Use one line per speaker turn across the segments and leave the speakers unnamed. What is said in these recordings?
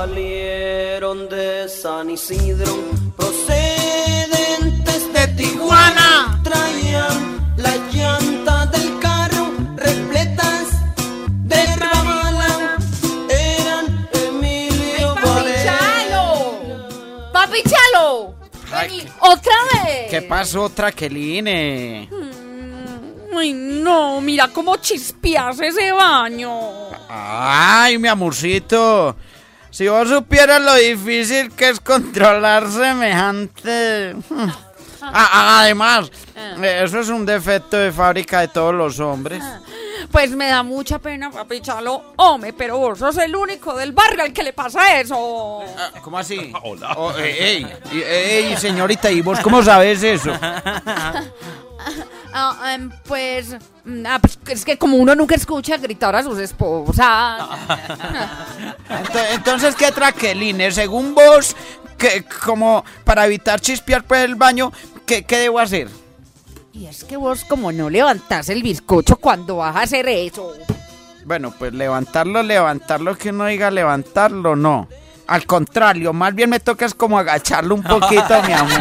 salieron de San Isidro, procedentes de Tijuana. Traían las llantas del carro repletas de rabala. Eran Emilio Valera.
¡Papi Chalo! ¡Papi Chalo! Vení, ¡Otra vez!
¿Qué pasó, Traqueline?
Ay, no, mira cómo chispeas ese baño.
Ay, mi amorcito. Si vos supieras lo difícil que es controlar semejante. Ah, ah, además, eso es un defecto de fábrica de todos los hombres.
Pues me da mucha pena, papi Chalo. Hombre, pero vos sos el único del barrio al que le pasa eso.
¿Cómo así? Hola. ey, ey, ey, señorita, ¿y vos cómo sabes eso?
Ah, em, pues, mm, ah, pues, es que como uno nunca escucha gritar a sus esposas.
Ento- Entonces, ¿qué traqueline? Según vos, que como para evitar chispear por el baño, ¿qué, qué debo hacer?
Y es que vos como no levantás el bizcocho cuando vas a hacer eso.
Bueno, pues levantarlo, levantarlo, que uno diga levantarlo, no. Al contrario, más bien me toca es como agacharlo un poquito, mi amor.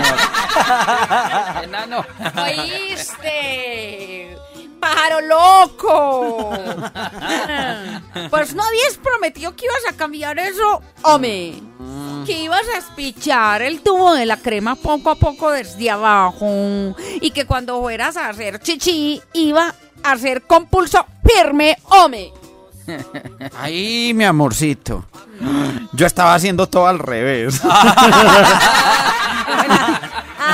Enano.
¿Oíste? ¡Pájaro loco! Pues no habías prometido que ibas a cambiar eso, hombre. Que ibas a espichar el tubo de la crema poco a poco desde abajo. Y que cuando fueras a hacer chichi, iba a hacer compulso firme, hombre.
Ay, mi amorcito. Yo estaba haciendo todo al revés.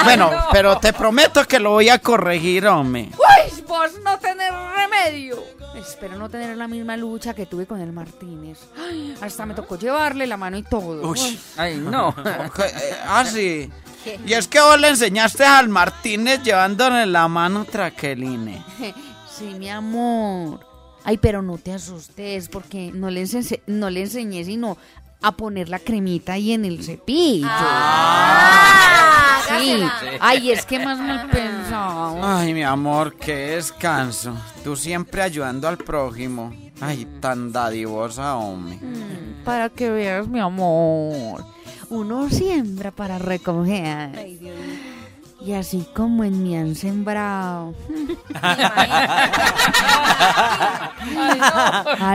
Bueno, pero te prometo que lo voy a corregir, hombre.
¡Uy! Vos no tenés remedio. Espero no tener la misma lucha que tuve con el Martínez. Ay, hasta me tocó llevarle la mano y todo. Uy.
Ay, no. ah, sí. Y es que vos le enseñaste al Martínez llevándole la mano traqueline.
Sí, mi amor. Ay, pero no te asustes porque no le, ense- no le enseñé sino a poner la cremita ahí en el cepillo. Sí. Ay, es que más mal pensado.
Ay, mi amor, qué descanso. Tú siempre ayudando al prójimo. Ay, tan dadivosa, hombre.
Para que veas, mi amor. Uno siembra para recoger. Y así como en mí han sembrado. ah,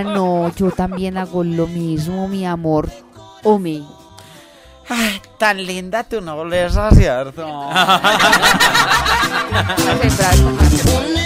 no, yo también hago lo mismo, mi amor. Ome.
Ay, tan linda tu nobleza, ¿cierto?